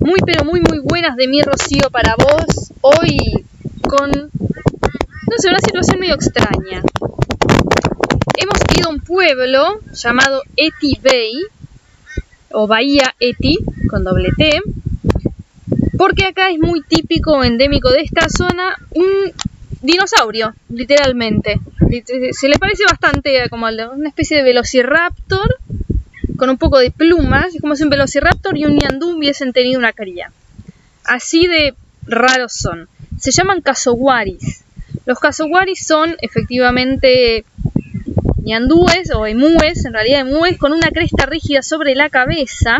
Muy pero muy muy buenas de mi Rocío para vos. Hoy con, no sé, una situación medio extraña. Hemos ido a un pueblo llamado Eti Bay, o Bahía Eti, con doble T, porque acá es muy típico, endémico de esta zona, un dinosaurio, literalmente. Se le parece bastante como una especie de velociraptor con un poco de plumas, es como si un velociraptor y un ñandú hubiesen tenido una cría. Así de raros son. Se llaman casoguaris. Los casoguaris son efectivamente ñandúes o emúes, en realidad emúes, con una cresta rígida sobre la cabeza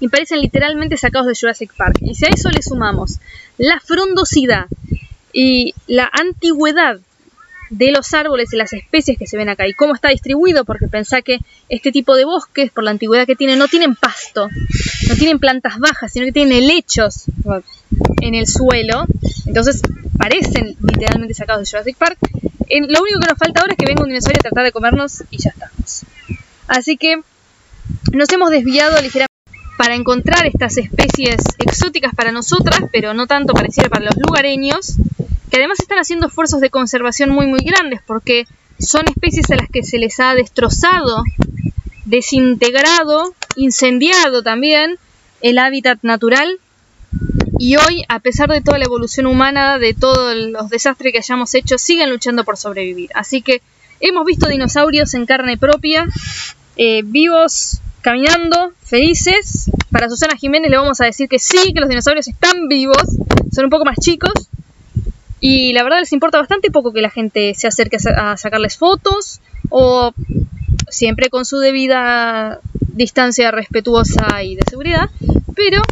y parecen literalmente sacados de Jurassic Park. Y si a eso le sumamos la frondosidad y la antigüedad de los árboles y las especies que se ven acá y cómo está distribuido, porque pensá que este tipo de bosques, por la antigüedad que tienen, no tienen pasto, no tienen plantas bajas, sino que tienen helechos en el suelo, entonces parecen literalmente sacados de Jurassic Park. lo único que nos falta ahora es que venga un dinosaurio a tratar de comernos y ya estamos. Así que nos hemos desviado ligeramente para encontrar estas especies exóticas para nosotras, pero no tanto pareciera para los lugareños, que además están haciendo esfuerzos de conservación muy muy grandes porque son especies a las que se les ha destrozado, desintegrado, incendiado también el hábitat natural y hoy, a pesar de toda la evolución humana, de todos los desastres que hayamos hecho, siguen luchando por sobrevivir. Así que hemos visto dinosaurios en carne propia, eh, vivos, caminando, felices. Para Susana Jiménez le vamos a decir que sí, que los dinosaurios están vivos, son un poco más chicos, y la verdad les importa bastante poco que la gente se acerque a sacarles fotos o siempre con su debida distancia respetuosa y de seguridad, pero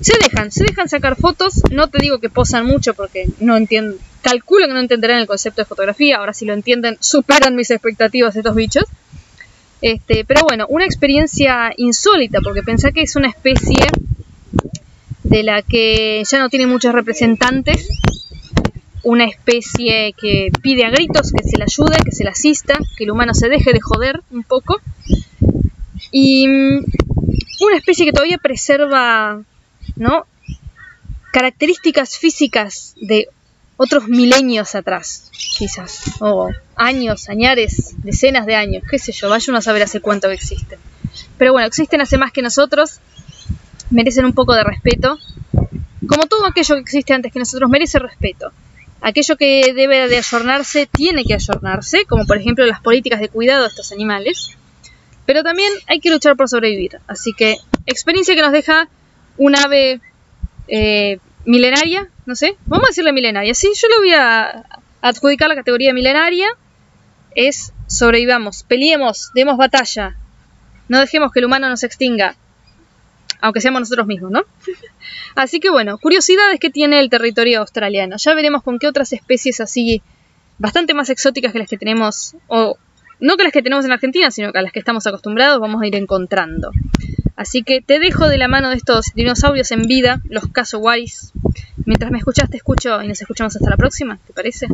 se dejan, se dejan sacar fotos, no te digo que posan mucho porque no entiendo, calculo que no entenderán el concepto de fotografía, ahora si lo entienden superan mis expectativas estos bichos. Este, pero bueno, una experiencia insólita porque pensá que es una especie de la que ya no tiene muchos representantes una especie que pide a gritos que se le ayude, que se le asista, que el humano se deje de joder un poco. Y mm, una especie que todavía preserva, ¿no? Características físicas de otros milenios atrás, quizás, o años, añares, decenas de años, qué sé yo, vaya uno a saber hace cuánto existen. Pero bueno, existen hace más que nosotros, merecen un poco de respeto, como todo aquello que existe antes que nosotros merece respeto. Aquello que debe de ayornarse tiene que ayornarse, como por ejemplo las políticas de cuidado de estos animales. Pero también hay que luchar por sobrevivir. Así que experiencia que nos deja un ave eh, milenaria, no sé, vamos a decirle milenaria. Sí, yo le voy a adjudicar la categoría milenaria. Es sobrevivamos, peleemos, demos batalla, no dejemos que el humano nos extinga aunque seamos nosotros mismos, ¿no? así que bueno, curiosidades que tiene el territorio australiano. Ya veremos con qué otras especies así bastante más exóticas que las que tenemos, o no que las que tenemos en Argentina, sino que a las que estamos acostumbrados vamos a ir encontrando. Así que te dejo de la mano de estos dinosaurios en vida, los cassowaris. Mientras me escuchas, te escucho y nos escuchamos hasta la próxima, ¿te parece?